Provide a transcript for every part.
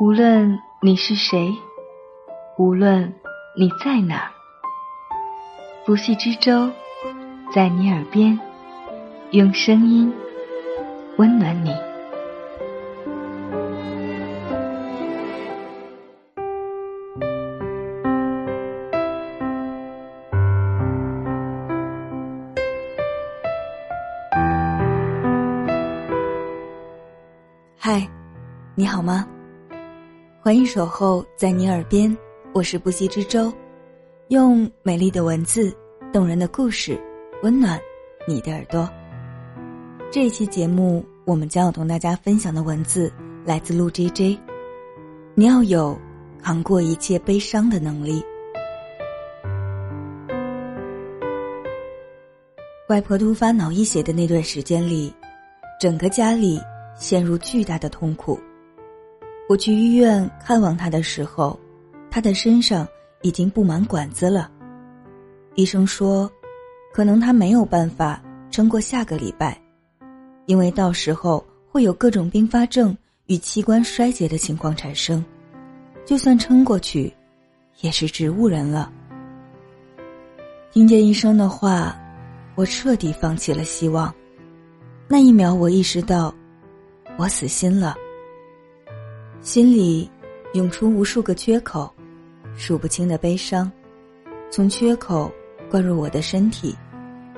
无论你是谁，无论你在哪，不系之舟在你耳边，用声音温暖你。嗨，你好吗？欢迎守候在你耳边，我是不息之舟，用美丽的文字、动人的故事，温暖你的耳朵。这一期节目，我们将要同大家分享的文字来自陆 J J。你要有扛过一切悲伤的能力。外婆突发脑溢血的那段时间里，整个家里。陷入巨大的痛苦。我去医院看望他的时候，他的身上已经布满管子了。医生说，可能他没有办法撑过下个礼拜，因为到时候会有各种并发症与器官衰竭的情况产生。就算撑过去，也是植物人了。听见医生的话，我彻底放弃了希望。那一秒，我意识到。我死心了，心里涌出无数个缺口，数不清的悲伤，从缺口灌入我的身体，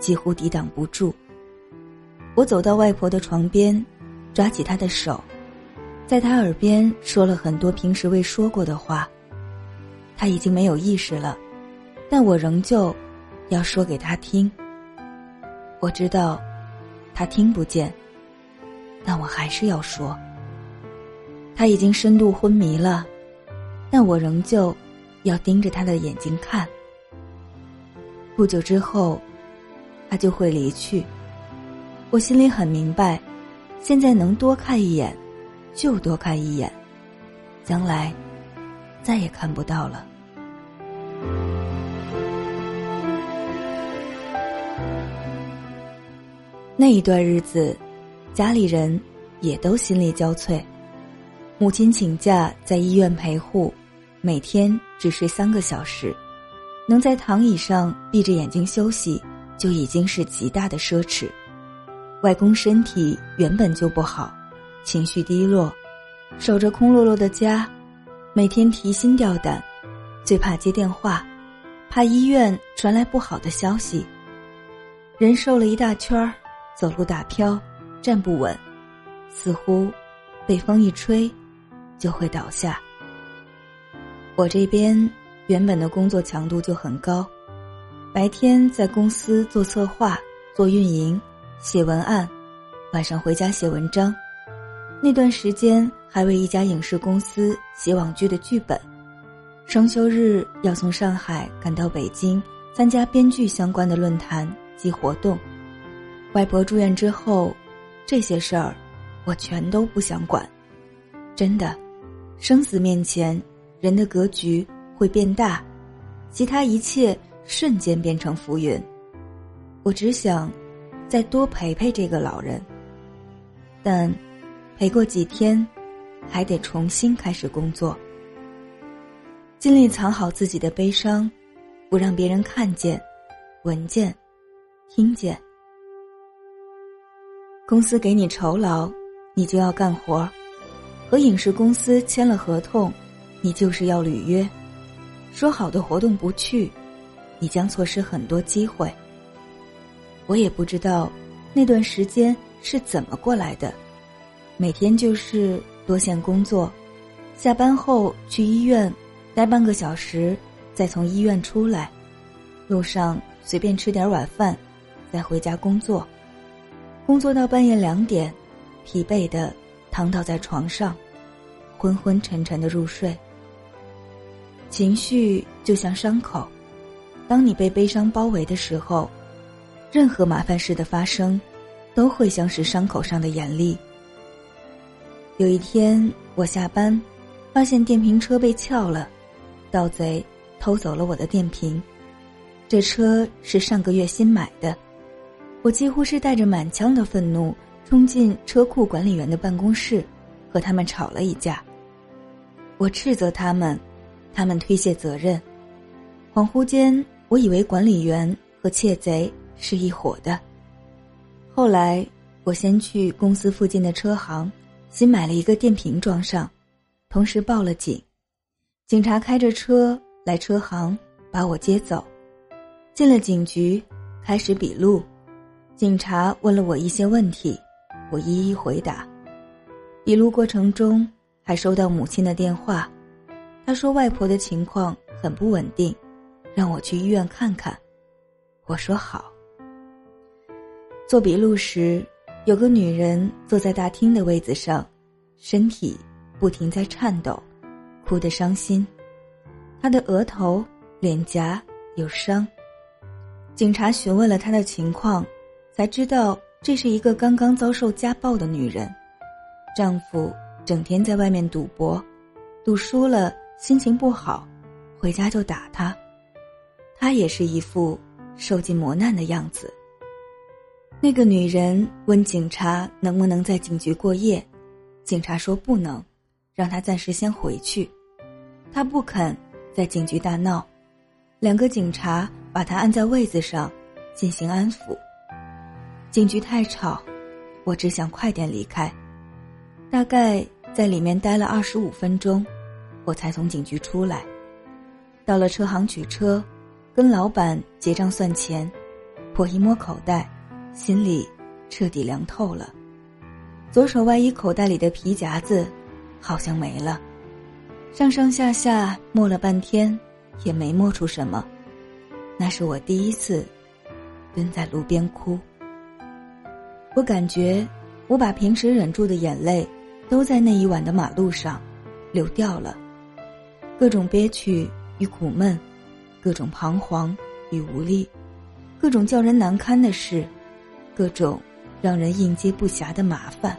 几乎抵挡不住。我走到外婆的床边，抓起她的手，在她耳边说了很多平时未说过的话。她已经没有意识了，但我仍旧要说给她听。我知道，她听不见。但我还是要说，他已经深度昏迷了，但我仍旧要盯着他的眼睛看。不久之后，他就会离去。我心里很明白，现在能多看一眼，就多看一眼，将来再也看不到了。那一段日子。家里人也都心力交瘁，母亲请假在医院陪护，每天只睡三个小时，能在躺椅上闭着眼睛休息就已经是极大的奢侈。外公身体原本就不好，情绪低落，守着空落落的家，每天提心吊胆，最怕接电话，怕医院传来不好的消息。人瘦了一大圈儿，走路打飘。站不稳，似乎被风一吹就会倒下。我这边原本的工作强度就很高，白天在公司做策划、做运营、写文案，晚上回家写文章。那段时间还为一家影视公司写网剧的剧本，双休日要从上海赶到北京参加编剧相关的论坛及活动。外婆住院之后。这些事儿，我全都不想管。真的，生死面前，人的格局会变大，其他一切瞬间变成浮云。我只想再多陪陪这个老人。但陪过几天，还得重新开始工作。尽力藏好自己的悲伤，不让别人看见、闻见、听见。公司给你酬劳，你就要干活；和影视公司签了合同，你就是要履约。说好的活动不去，你将错失很多机会。我也不知道那段时间是怎么过来的，每天就是多线工作，下班后去医院待半个小时，再从医院出来，路上随便吃点晚饭，再回家工作。工作到半夜两点，疲惫的躺倒在床上，昏昏沉沉的入睡。情绪就像伤口，当你被悲伤包围的时候，任何麻烦事的发生，都会像是伤口上的盐粒。有一天我下班，发现电瓶车被撬了，盗贼偷走了我的电瓶，这车是上个月新买的。我几乎是带着满腔的愤怒冲进车库管理员的办公室，和他们吵了一架。我斥责他们，他们推卸责任。恍惚间，我以为管理员和窃贼是一伙的。后来，我先去公司附近的车行，新买了一个电瓶装上，同时报了警。警察开着车来车行把我接走，进了警局，开始笔录。警察问了我一些问题，我一一回答。笔录过程中，还收到母亲的电话，她说外婆的情况很不稳定。让我去医院看看，我说好。做笔录时，有个女人坐在大厅的位子上，身体不停在颤抖，哭得伤心。她的额头、脸颊有伤。警察询问了她的情况，才知道这是一个刚刚遭受家暴的女人，丈夫整天在外面赌博，赌输了心情不好，回家就打她。她也是一副受尽磨难的样子。那个女人问警察能不能在警局过夜，警察说不能，让她暂时先回去。她不肯，在警局大闹，两个警察把她按在位子上进行安抚。警局太吵，我只想快点离开。大概在里面待了二十五分钟，我才从警局出来，到了车行取车。跟老板结账算钱，我一摸口袋，心里彻底凉透了。左手外衣口袋里的皮夹子好像没了，上上下下摸了半天，也没摸出什么。那是我第一次蹲在路边哭。我感觉我把平时忍住的眼泪，都在那一晚的马路上流掉了，各种憋屈与苦闷。各种彷徨与无力，各种叫人难堪的事，各种让人应接不暇的麻烦。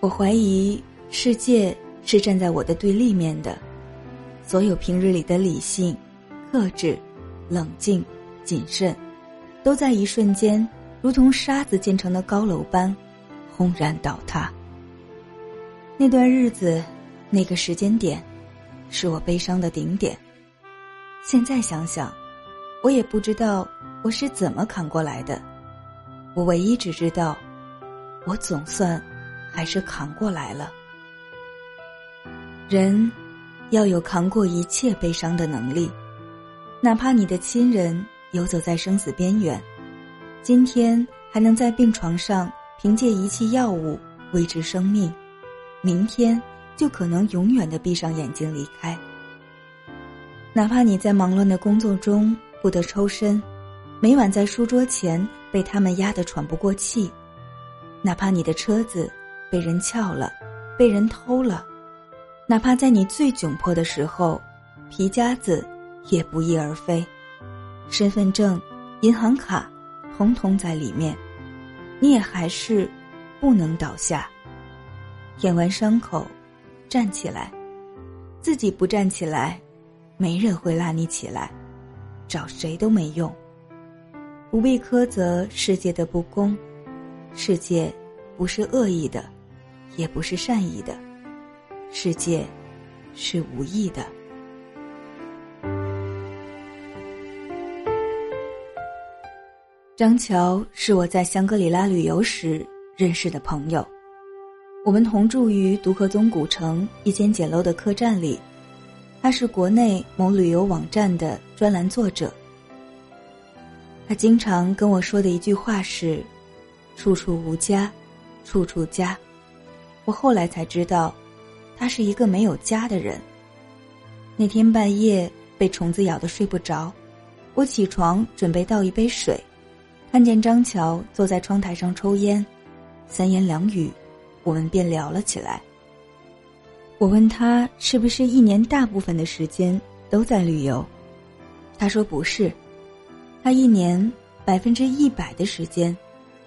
我怀疑世界是站在我的对立面的，所有平日里的理性、克制、冷静、谨慎，都在一瞬间如同沙子建成的高楼般轰然倒塌。那段日子，那个时间点，是我悲伤的顶点。现在想想，我也不知道我是怎么扛过来的。我唯一只知道，我总算还是扛过来了。人要有扛过一切悲伤的能力，哪怕你的亲人游走在生死边缘，今天还能在病床上凭借仪器药物维持生命，明天就可能永远的闭上眼睛离开。哪怕你在忙乱的工作中不得抽身，每晚在书桌前被他们压得喘不过气；哪怕你的车子被人撬了，被人偷了；哪怕在你最窘迫的时候，皮夹子也不翼而飞，身份证、银行卡，统统在里面，你也还是不能倒下。舔完伤口，站起来，自己不站起来。没人会拉你起来，找谁都没用。不必苛责世界的不公，世界不是恶意的，也不是善意的，世界是无意的。张乔是我在香格里拉旅游时认识的朋友，我们同住于独克宗古城一间简陋的客栈里。他是国内某旅游网站的专栏作者。他经常跟我说的一句话是：“处处无家，处处家。”我后来才知道，他是一个没有家的人。那天半夜被虫子咬得睡不着，我起床准备倒一杯水，看见张乔坐在窗台上抽烟，三言两语，我们便聊了起来。我问他是不是一年大部分的时间都在旅游，他说不是，他一年百分之一百的时间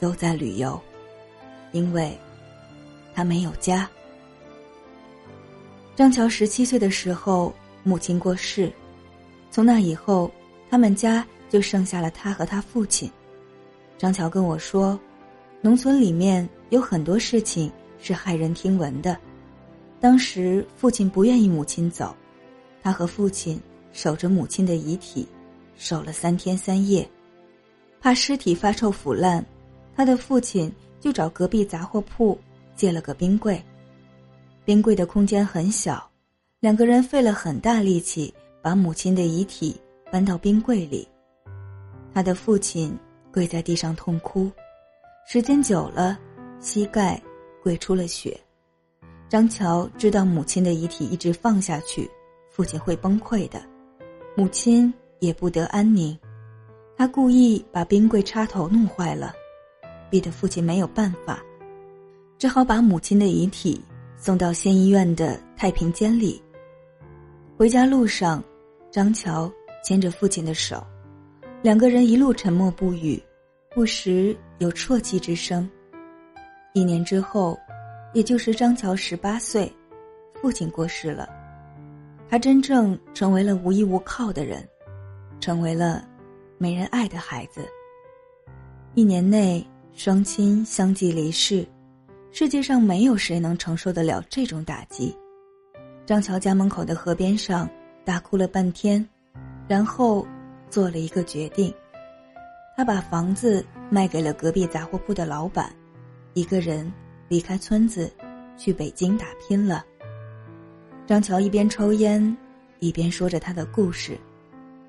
都在旅游，因为，他没有家。张乔十七岁的时候，母亲过世，从那以后，他们家就剩下了他和他父亲。张乔跟我说，农村里面有很多事情是骇人听闻的。当时父亲不愿意母亲走，他和父亲守着母亲的遗体，守了三天三夜，怕尸体发臭腐烂，他的父亲就找隔壁杂货铺借了个冰柜。冰柜的空间很小，两个人费了很大力气把母亲的遗体搬到冰柜里。他的父亲跪在地上痛哭，时间久了，膝盖跪出了血。张乔知道母亲的遗体一直放下去，父亲会崩溃的，母亲也不得安宁。他故意把冰柜插头弄坏了，逼得父亲没有办法，只好把母亲的遗体送到县医院的太平间里。回家路上，张乔牵着父亲的手。两个人一路沉默不语，不时有啜泣之声。一年之后，也就是张乔十八岁，父亲过世了，他真正成为了无依无靠的人，成为了没人爱的孩子。一年内双亲相继离世，世界上没有谁能承受得了这种打击。张乔家门口的河边上大哭了半天，然后。做了一个决定，他把房子卖给了隔壁杂货铺的老板，一个人离开村子，去北京打拼了。张乔一边抽烟，一边说着他的故事，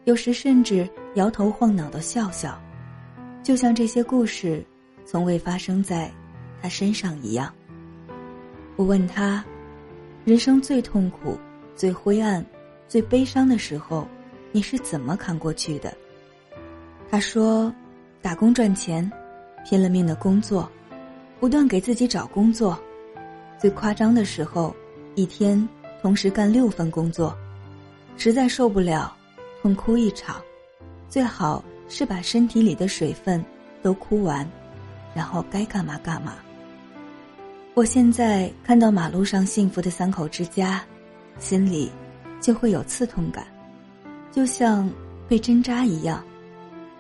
有时甚至摇头晃脑的笑笑，就像这些故事从未发生在他身上一样。我问他，人生最痛苦、最灰暗、最悲伤的时候。你是怎么扛过去的？他说：“打工赚钱，拼了命的工作，不断给自己找工作。最夸张的时候，一天同时干六份工作，实在受不了，痛哭一场。最好是把身体里的水分都哭完，然后该干嘛干嘛。”我现在看到马路上幸福的三口之家，心里就会有刺痛感。就像被针扎一样，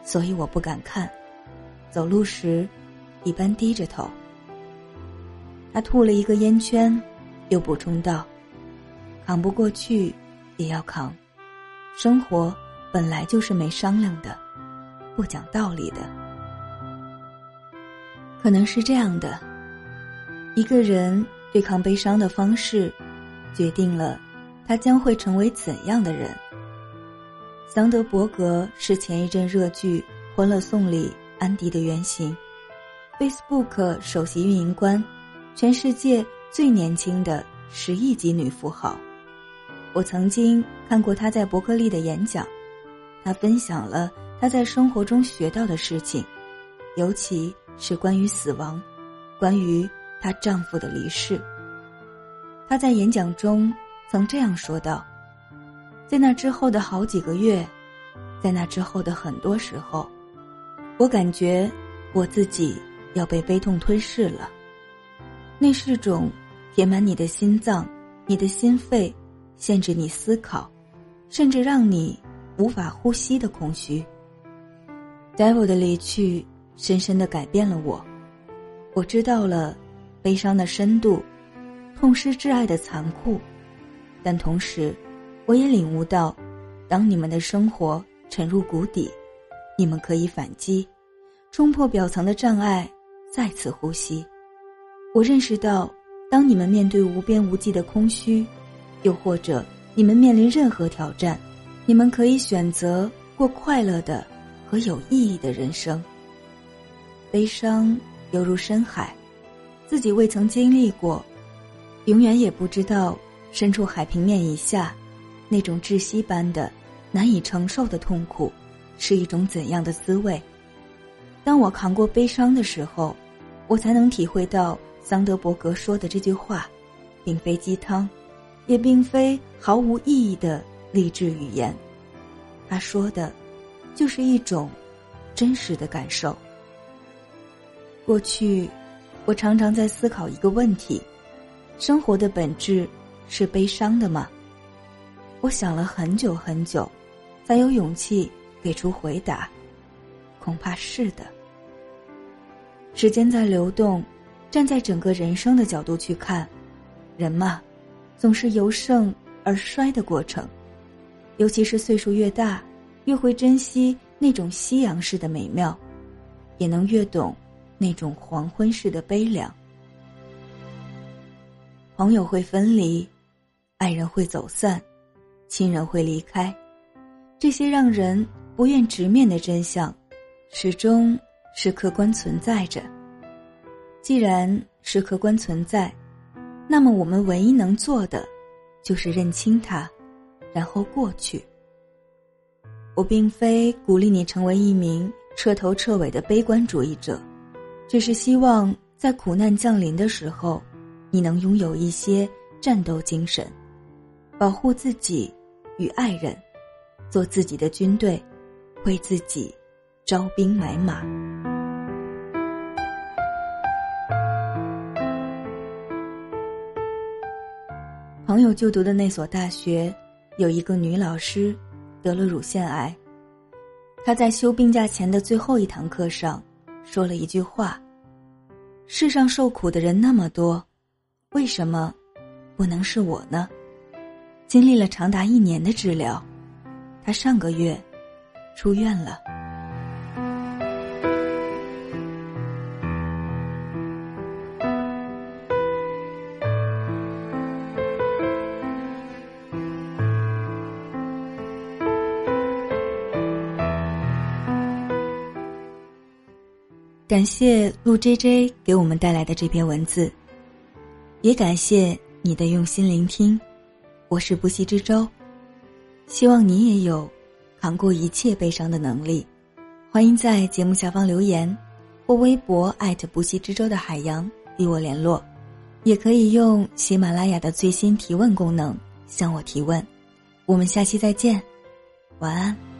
所以我不敢看。走路时，一般低着头。他吐了一个烟圈，又补充道：“扛不过去也要扛，生活本来就是没商量的，不讲道理的。可能是这样的，一个人对抗悲伤的方式，决定了他将会成为怎样的人。”桑德伯格是前一阵热剧《欢乐颂》里安迪的原型，Facebook 首席运营官，全世界最年轻的十亿级女富豪。我曾经看过她在伯克利的演讲，她分享了她在生活中学到的事情，尤其是关于死亡，关于她丈夫的离世。她在演讲中曾这样说道。在那之后的好几个月，在那之后的很多时候，我感觉我自己要被悲痛吞噬了。那是种填满你的心脏、你的心肺，限制你思考，甚至让你无法呼吸的空虚。Devil 的离去深深的改变了我，我知道了悲伤的深度，痛失挚爱的残酷，但同时。我也领悟到，当你们的生活沉入谷底，你们可以反击，冲破表层的障碍，再次呼吸。我认识到，当你们面对无边无际的空虚，又或者你们面临任何挑战，你们可以选择过快乐的和有意义的人生。悲伤犹如深海，自己未曾经历过，永远也不知道身处海平面以下。那种窒息般的、难以承受的痛苦，是一种怎样的滋味？当我扛过悲伤的时候，我才能体会到桑德伯格说的这句话，并非鸡汤，也并非毫无意义的励志语言。他说的，就是一种真实的感受。过去，我常常在思考一个问题：生活的本质是悲伤的吗？我想了很久很久，才有勇气给出回答。恐怕是的。时间在流动，站在整个人生的角度去看，人嘛，总是由盛而衰的过程，尤其是岁数越大，越会珍惜那种夕阳式的美妙，也能越懂那种黄昏式的悲凉。朋友会分离，爱人会走散，亲人会离开，这些让人不愿直面的真相，始终是客观存在着。既然是客观存在，那么我们唯一能做的，就是认清它，然后过去。我并非鼓励你成为一名彻头彻尾的悲观主义者，只是希望在苦难降临的时候，你能拥有一些战斗精神，保护自己与爱人，做自己的军队，为自己招兵买马。朋友就读的那所大学，有一个女老师得了乳腺癌。她在休病假前的最后一堂课上，说了一句话：“世上受苦的人那么多，为什么不能是我呢？”经历了长达一年的治疗，她上个月出院了。感谢陆 J J 给我们带来的这篇文字，也感谢你的用心聆听。我是不息之舟，希望你也有扛过一切悲伤的能力。欢迎在节目下方留言，或微博艾特不息之舟的海洋与我联络，也可以用喜马拉雅的最新提问功能向我提问。我们下期再见，晚安。